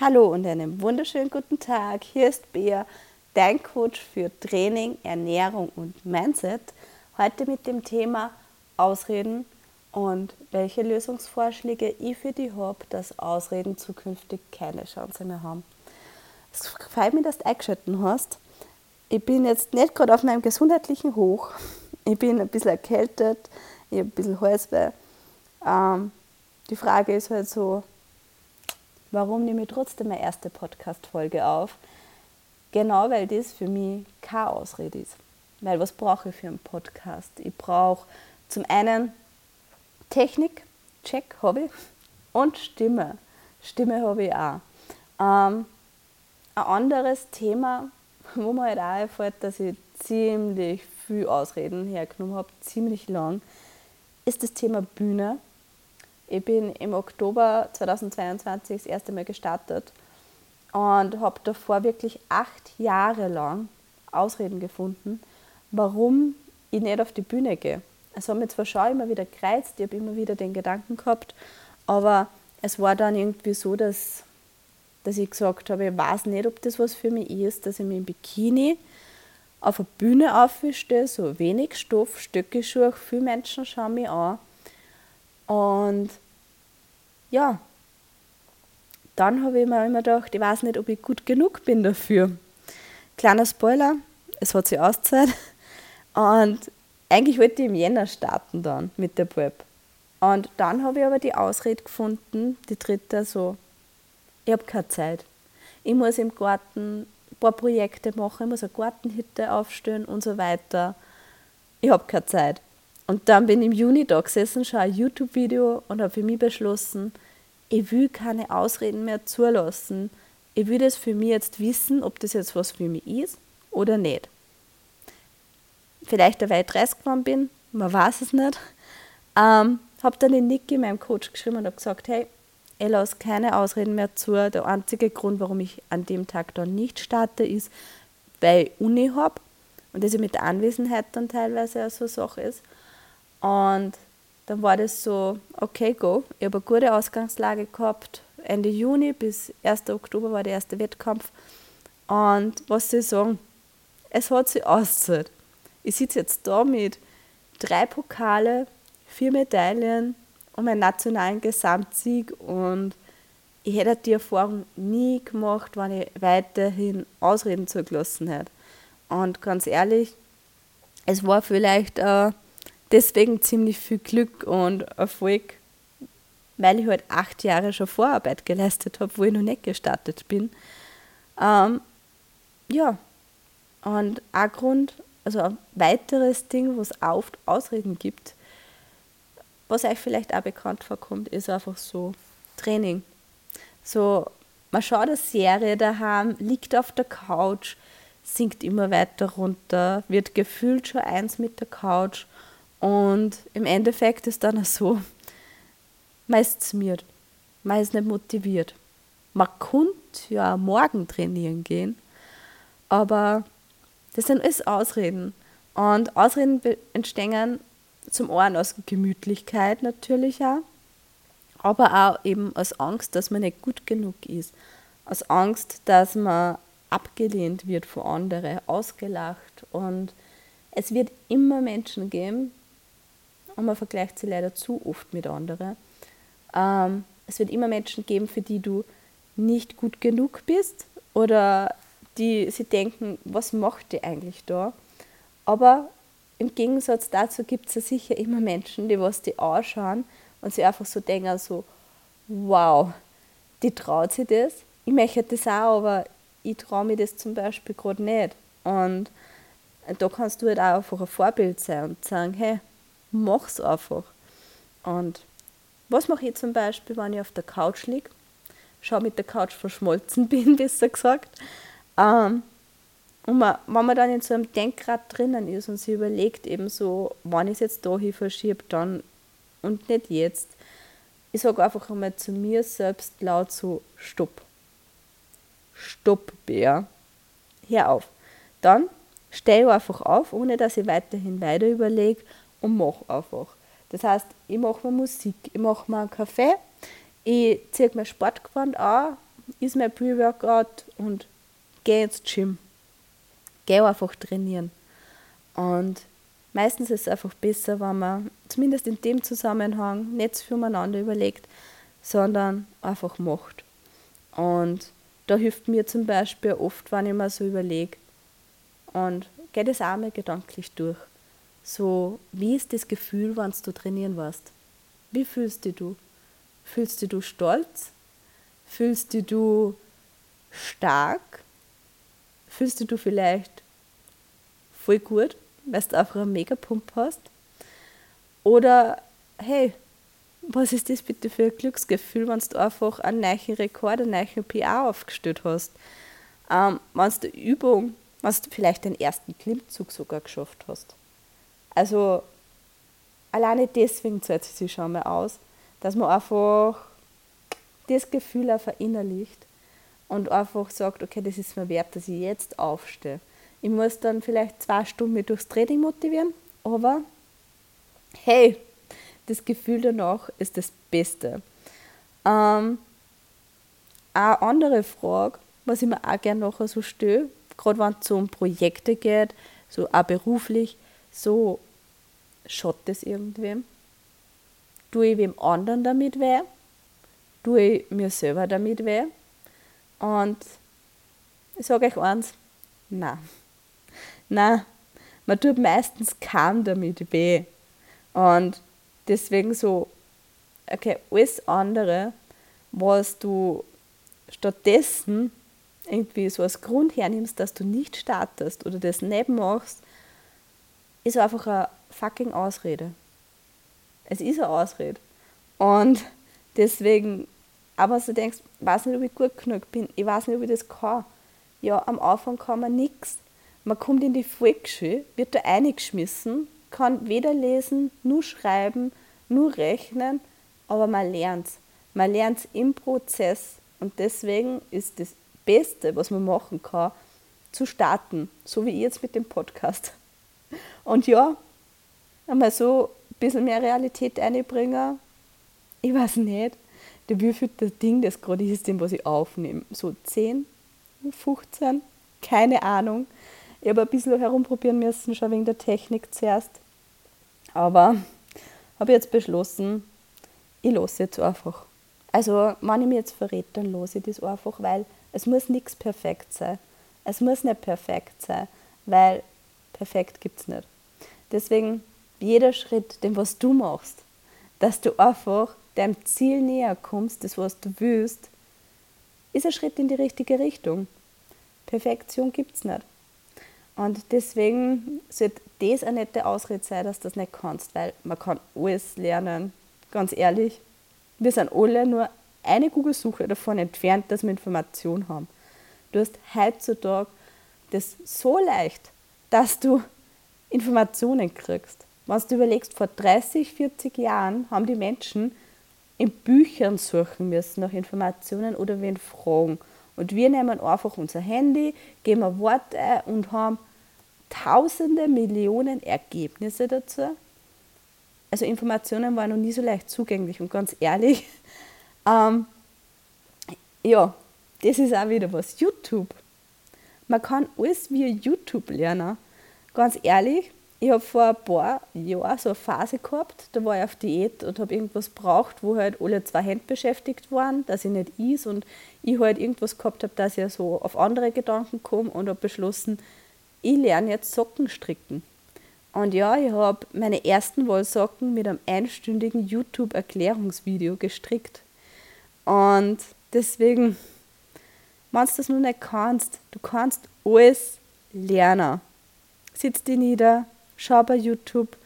Hallo und einen wunderschönen guten Tag. Hier ist Bea, dein Coach für Training, Ernährung und Mindset. Heute mit dem Thema Ausreden und welche Lösungsvorschläge ich für die habe, dass Ausreden zukünftig keine Chance mehr haben. Es freut mich, dass du eingeschaltet hast. Ich bin jetzt nicht gerade auf meinem gesundheitlichen Hoch. Ich bin ein bisschen erkältet, ich habe ein bisschen Halsweh. Ähm, die Frage ist halt so, warum nehme ich trotzdem meine erste Podcast-Folge auf? Genau, weil das für mich keine Ausrede ist. Weil was brauche ich für einen Podcast? Ich brauche zum einen Technik, Check ich, und Stimme. Stimme habe ich auch. Ähm, ein anderes Thema, wo mir halt auch einfällt, dass ich ziemlich viel Ausreden hergenommen habe, ziemlich lang, ist das Thema Bühne. Ich bin im Oktober 2022 das erste Mal gestartet und habe davor wirklich acht Jahre lang Ausreden gefunden, warum ich nicht auf die Bühne gehe. Es hat mir zwar schon immer wieder gereizt, ich habe immer wieder den Gedanken gehabt, aber es war dann irgendwie so, dass, dass ich gesagt habe, ich weiß nicht, ob das was für mich ist, dass ich mich im Bikini auf eine Bühne aufstehe, so wenig Stoff, Stöckelschuhe, viele Menschen schauen mich an und ja, dann habe ich mir immer gedacht, ich weiß nicht, ob ich gut genug bin dafür. Kleiner Spoiler, es hat sich ausgezahlt. Und eigentlich wollte ich im Jänner starten dann mit der Prep. Und dann habe ich aber die Ausrede gefunden, die dritte so, ich habe keine Zeit. Ich muss im Garten ein paar Projekte machen, ich muss eine Gartenhütte aufstellen und so weiter. Ich habe keine Zeit. Und dann bin ich im Juni da gesessen, schaue ein YouTube-Video und habe für mich beschlossen, ich will keine Ausreden mehr zulassen. Ich will das für mich jetzt wissen, ob das jetzt was für mich ist oder nicht. Vielleicht, ich 30 geworden bin, man weiß es nicht. Ähm, habe dann den Niki, meinem Coach, geschrieben und habe gesagt, hey, ich lasse keine Ausreden mehr zu. Der einzige Grund, warum ich an dem Tag dann nicht starte, ist, weil ich Uni habe und das ja mit der Anwesenheit dann teilweise so eine Sache ist. Und dann war das so, okay, go. Ich habe eine gute Ausgangslage gehabt. Ende Juni bis 1. Oktober war der erste Wettkampf. Und was soll ich sagen? Es hat sich ausgezahlt. Ich sitze jetzt da mit drei Pokale, vier Medaillen und meinem nationalen Gesamtsieg. Und ich hätte die Erfahrung nie gemacht, wenn ich weiterhin Ausreden zugelassen hätte. Und ganz ehrlich, es war vielleicht äh, deswegen ziemlich viel Glück und Erfolg, weil ich halt acht Jahre schon Vorarbeit geleistet habe, wo ich noch nicht gestartet bin. Ähm, ja, und ein Grund, also ein weiteres Ding, wo es oft Ausreden gibt, was euch vielleicht auch bekannt vorkommt, ist einfach so Training. So, man schaut eine Serie daheim, liegt auf der Couch, sinkt immer weiter runter, wird gefühlt schon eins mit der Couch und im Endeffekt ist dann so, man ist zmiert, man ist nicht motiviert. Man könnte ja morgen trainieren gehen, aber das sind alles Ausreden. Und Ausreden entstehen zum einen aus Gemütlichkeit natürlich auch, aber auch eben aus Angst, dass man nicht gut genug ist. Aus Angst, dass man abgelehnt wird von anderen, ausgelacht. Und es wird immer Menschen geben, und man vergleicht sie leider zu oft mit anderen. Ähm, es wird immer Menschen geben, für die du nicht gut genug bist oder die sie denken, was macht die eigentlich da? Aber im Gegensatz dazu gibt es ja sicher immer Menschen, die was die anschauen und sie einfach so denken, so, wow, die traut sich das. Ich möchte das auch, aber ich traue mir das zum Beispiel gerade nicht. Und da kannst du halt auch einfach ein Vorbild sein und sagen, hey, mach's einfach. Und was mache ich zum Beispiel, wenn ich auf der Couch liege? Schau mit der Couch verschmolzen bin, besser gesagt. Ähm, und man, wenn man dann in so einem Denkrad drinnen ist und sich überlegt, eben so, wann ich es jetzt dahin verschiebe, dann und nicht jetzt. Ich sage einfach einmal zu mir selbst laut so: Stopp. Stopp, Bär. Hör auf. Dann ich einfach auf, ohne dass ich weiterhin weiter überlege und mache einfach. Das heißt, ich mache mir Musik, ich mache mir einen Kaffee, ich ziehe mir Sportgewand an, ist mein Pre-Workout und geh ins Gym. Geh einfach trainieren. Und meistens ist es einfach besser, wenn man zumindest in dem Zusammenhang nicht füreinander überlegt, sondern einfach macht. Und da hilft mir zum Beispiel oft, wenn ich mir so überlege und gehe das auch mal gedanklich durch. So, wie ist das Gefühl, wenn du trainieren warst? Wie fühlst du? Fühlst du stolz? Fühlst du stark? Fühlst du vielleicht voll gut, weil du einfach einen Megapump hast? Oder, hey, was ist das bitte für ein Glücksgefühl, wenn du einfach einen neuen Rekord, einen neuen PA aufgestellt hast? Ähm, wenn du Übung, wenn du vielleicht den ersten Klimmzug sogar geschafft hast. Also, alleine deswegen zahlt es sich schon mal aus, dass man einfach das Gefühl auch verinnerlicht und einfach sagt, okay, das ist mir wert, dass ich jetzt aufstehe. Ich muss dann vielleicht zwei Stunden durchs Training motivieren, aber hey, das Gefühl danach ist das Beste. Ähm, eine andere Frage, was ich mir auch gerne nachher so stelle, gerade wenn es um Projekte geht, so auch beruflich, so schaut das irgendwem? Tue ich wem anderen damit weh? Tue ich mir selber damit weh? Und ich sage euch eins, nein. Nein, man tut meistens kaum damit weh. Und Deswegen so, okay, alles andere, was du stattdessen irgendwie so als Grund hernimmst, dass du nicht startest oder das nicht machst, ist einfach eine fucking Ausrede. Es ist eine Ausrede. Und deswegen, aber du denkst, ich weiß nicht, ob ich gut genug bin, ich weiß nicht, ob ich das kann. Ja, am Anfang kann man nichts. Man kommt in die Volksschule, wird da eingeschmissen, kann weder lesen, nur schreiben, nur rechnen, aber man lernt. Man lernt im Prozess und deswegen ist das Beste, was man machen kann, zu starten, so wie ich jetzt mit dem Podcast. Und ja, einmal so ein bisschen mehr Realität einbringen, ich weiß nicht, wie viel das Ding das gerade ist, dem was ich aufnehme. So 10, 15, keine Ahnung. Ich habe ein bisschen herumprobieren müssen, schon wegen der Technik zuerst. Aber habe jetzt beschlossen, ich lasse jetzt einfach. Also, wenn ich mir jetzt verrät, dann lasse ich das einfach, weil es muss nichts perfekt sein. Es muss nicht perfekt sein, weil perfekt gibt es nicht. Deswegen, jeder Schritt, den was du machst, dass du einfach deinem Ziel näher kommst, das was du willst, ist ein Schritt in die richtige Richtung. Perfektion gibt es nicht. Und deswegen sollte das eine nette Ausrede sein, dass du das nicht kannst, weil man kann alles lernen. Ganz ehrlich, wir sind alle nur eine Google-Suche davon entfernt, dass wir Informationen haben. Du hast heutzutage das so leicht, dass du Informationen kriegst. Wenn du überlegst, vor 30, 40 Jahren haben die Menschen in Büchern suchen müssen nach Informationen oder wen fragen. Und wir nehmen einfach unser Handy, geben ein Wort ein und haben tausende Millionen Ergebnisse dazu. Also Informationen waren noch nie so leicht zugänglich und ganz ehrlich, ähm, ja, das ist auch wieder was. YouTube. Man kann alles via YouTube lernen. Ganz ehrlich, ich habe vor ein paar Jahren so eine Phase gehabt, da war ich auf Diät und habe irgendwas braucht, wo halt alle zwei Hände beschäftigt waren, dass ich nicht is und ich halt irgendwas gehabt habe, dass ich so auf andere Gedanken komme und habe beschlossen, ich lerne jetzt Socken stricken. Und ja, ich habe meine ersten Wollsocken mit einem einstündigen YouTube-Erklärungsvideo gestrickt. Und deswegen, wenn du das nur nicht kannst, du kannst alles lernen. Sitz dich nieder, schau bei YouTube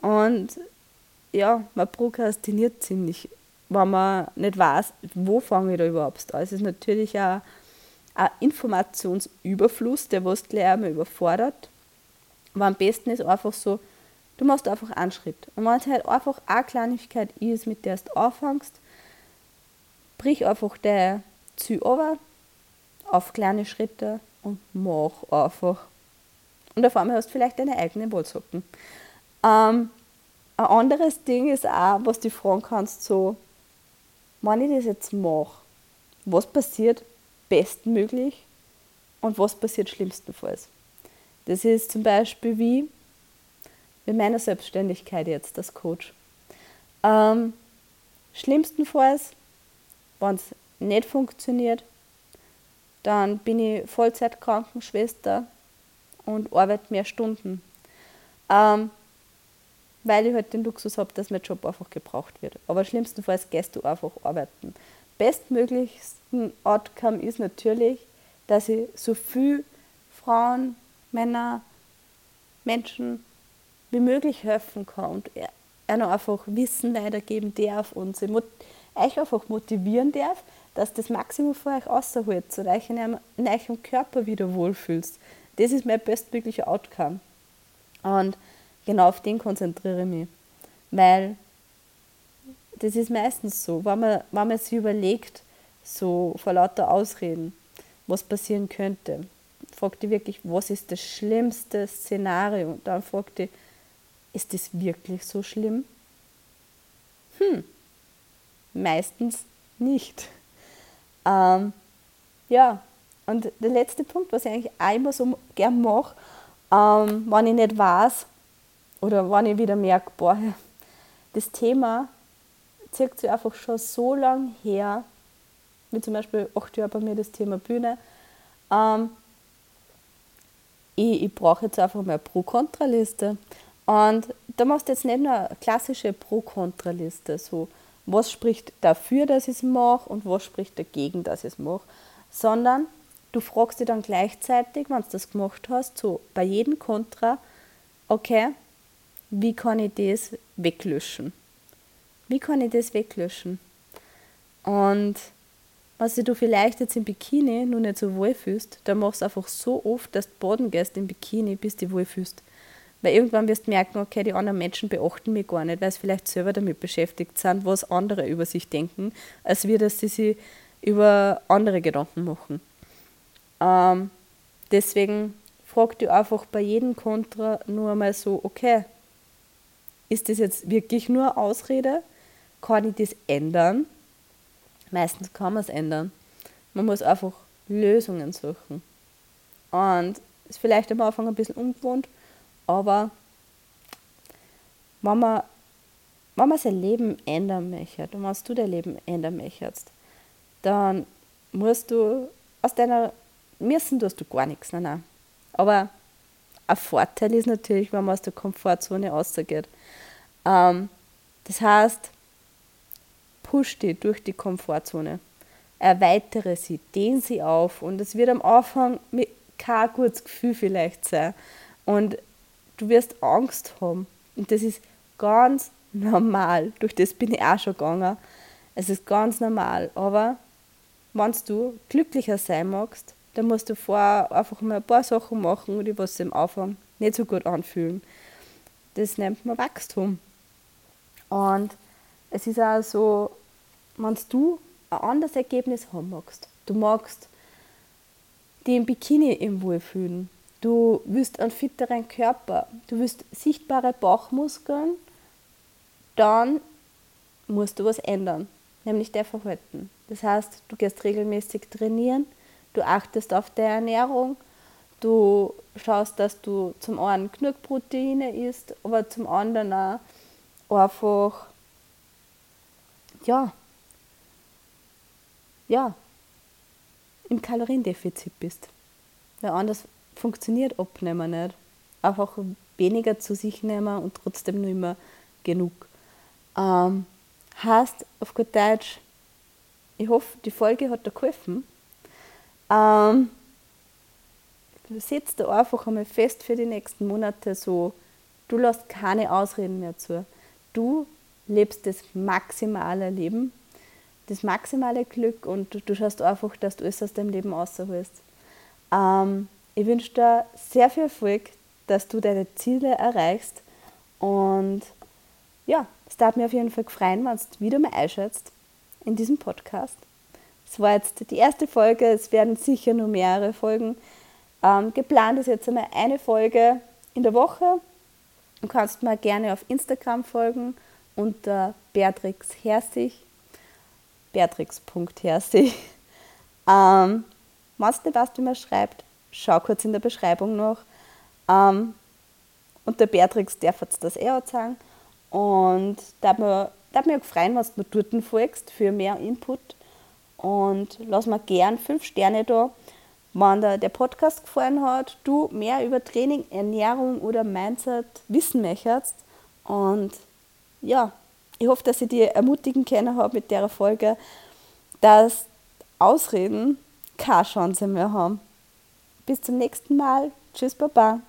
und ja, man prokrastiniert ziemlich, wenn man nicht weiß, wo fange ich da überhaupt an. Es ist natürlich auch ein Informationsüberfluss, der was gleich einmal überfordert. Aber am besten ist einfach so, du machst einfach einen Schritt. Und wenn es halt einfach eine Kleinigkeit ist, mit der du anfängst, brich einfach der Ziel over auf kleine Schritte und mach einfach. Und auf einmal hast du vielleicht deine eigenen Wollsocken. Ähm, ein anderes Ding ist auch, was du fragen kannst, so, wenn ich das jetzt mache, was passiert bestmöglich und was passiert schlimmstenfalls. Das ist zum Beispiel wie in meiner Selbstständigkeit jetzt als Coach. Ähm, schlimmstenfalls, wenn es nicht funktioniert, dann bin ich Vollzeitkrankenschwester und arbeite mehr Stunden. Ähm, weil ich halt den Luxus habe, dass mein Job einfach gebraucht wird. Aber schlimmstenfalls gehst du einfach arbeiten. Bestmöglichsten Outcome ist natürlich, dass ich so viel Frauen, Männer, Menschen wie möglich helfen kann und ihnen einfach Wissen weitergeben darf und sie euch einfach motivieren darf, dass das Maximum für euch rausholt, dass ihr in in eurem Körper wieder wohlfühlst. Das ist mein bestmöglicher Outcome. Und genau auf den konzentriere ich mich. Weil das ist meistens so, wenn man, wenn man sich überlegt, so vor lauter Ausreden, was passieren könnte, fragt die wirklich, was ist das schlimmste Szenario? Und dann fragt die, ist das wirklich so schlimm? Hm, meistens nicht. Ähm, ja, und der letzte Punkt, was ich eigentlich einmal so gern mache, ähm, wenn ich nicht weiß oder wenn ich wieder merke, boah, das Thema zieht sich einfach schon so lange her, wie zum Beispiel acht Jahre bei mir das Thema Bühne. Ähm, ich, ich brauche jetzt einfach mal eine Pro-Kontra-Liste. Und da machst du jetzt nicht nur eine klassische Pro-Kontra-Liste, so was spricht dafür, dass ich es mache und was spricht dagegen, dass ich es mache, sondern du fragst dich dann gleichzeitig, wenn du das gemacht hast, so bei jedem Kontra, okay, wie kann ich das weglöschen? Wie kann ich das weglöschen? Und was du vielleicht jetzt im Bikini nur nicht so wohl fühlst, dann machst du einfach so oft, dass du baden gehst im Bikini, bis du wohl fühlst. Weil irgendwann wirst du merken, okay, die anderen Menschen beachten mich gar nicht, weil sie vielleicht selber damit beschäftigt sind, was andere über sich denken, als wir, dass sie sich über andere Gedanken machen. Ähm, deswegen frag dich einfach bei jedem Kontra nur einmal so, okay, ist das jetzt wirklich nur Ausrede? Kann ich das ändern? Meistens kann man es ändern. Man muss einfach Lösungen suchen. Und ist vielleicht am Anfang ein bisschen ungewohnt, aber wenn man sein Leben ändern möchte. Und wenn du dein Leben ändern möchtest, dann musst du aus deiner, müssen tust du gar nichts, nein, nein. Aber ein Vorteil ist natürlich, wenn man aus der Komfortzone rausgeht. Ähm, das heißt, push dich durch die Komfortzone, erweitere sie, dehn sie auf. Und es wird am Anfang mit kein gutes Gefühl vielleicht sein. Und du wirst Angst haben und das ist ganz normal, durch das bin ich auch schon gegangen, es ist ganz normal, aber wenn du glücklicher sein magst, dann musst du vorher einfach mal ein paar Sachen machen, die was im Anfang nicht so gut anfühlen. Das nennt man Wachstum. Und es ist auch so, wenn du ein anderes Ergebnis haben magst, du magst die im Bikini im Wohlfühlen, du willst einen fitteren Körper, du willst sichtbare Bauchmuskeln, dann musst du was ändern, nämlich dein Verhalten. Das heißt, du gehst regelmäßig trainieren, du achtest auf deine Ernährung, du schaust, dass du zum einen genug Proteine isst, aber zum anderen auch einfach, ja, ja, im Kaloriendefizit bist. Weil anders funktioniert Abnehmen nicht. Einfach weniger zu sich nehmen und trotzdem nur immer genug. Ähm, heißt auf gut Deutsch, ich hoffe, die Folge hat dir geholfen. Ähm, setz da einfach einmal fest für die nächsten Monate so, du lässt keine Ausreden mehr zu. Du lebst das maximale Leben, das maximale Glück und du, du schaust einfach, dass du alles aus deinem Leben rausholst. Ähm, ich wünsche dir sehr viel Erfolg, dass du deine Ziele erreichst und ja, es darf mir auf jeden Fall freuen, wenn du wieder mal einschätzt in diesem Podcast. Es war jetzt die erste Folge, es werden sicher nur mehrere Folgen. Ähm, geplant ist jetzt einmal eine Folge in der Woche. Du kannst mir gerne auf Instagram folgen unter Beatrix Herzig, beatrix.herzig. Ähm, wenn du nicht weißt, wie man schreibt, schau kurz in der Beschreibung nach. Ähm, und der Beatrix darf jetzt das eh auch sagen. Und da mir, da auch freuen, was du dort folgst für mehr Input. Und lass mir gern fünf Sterne da. Wenn dir der Podcast gefallen hat, du mehr über Training, Ernährung oder Mindset wissen möchtest. Und ja, ich hoffe, dass ich dir ermutigen können habe mit der Folge, dass Ausreden keine Chance mehr haben. Bis zum nächsten Mal. Tschüss, Baba.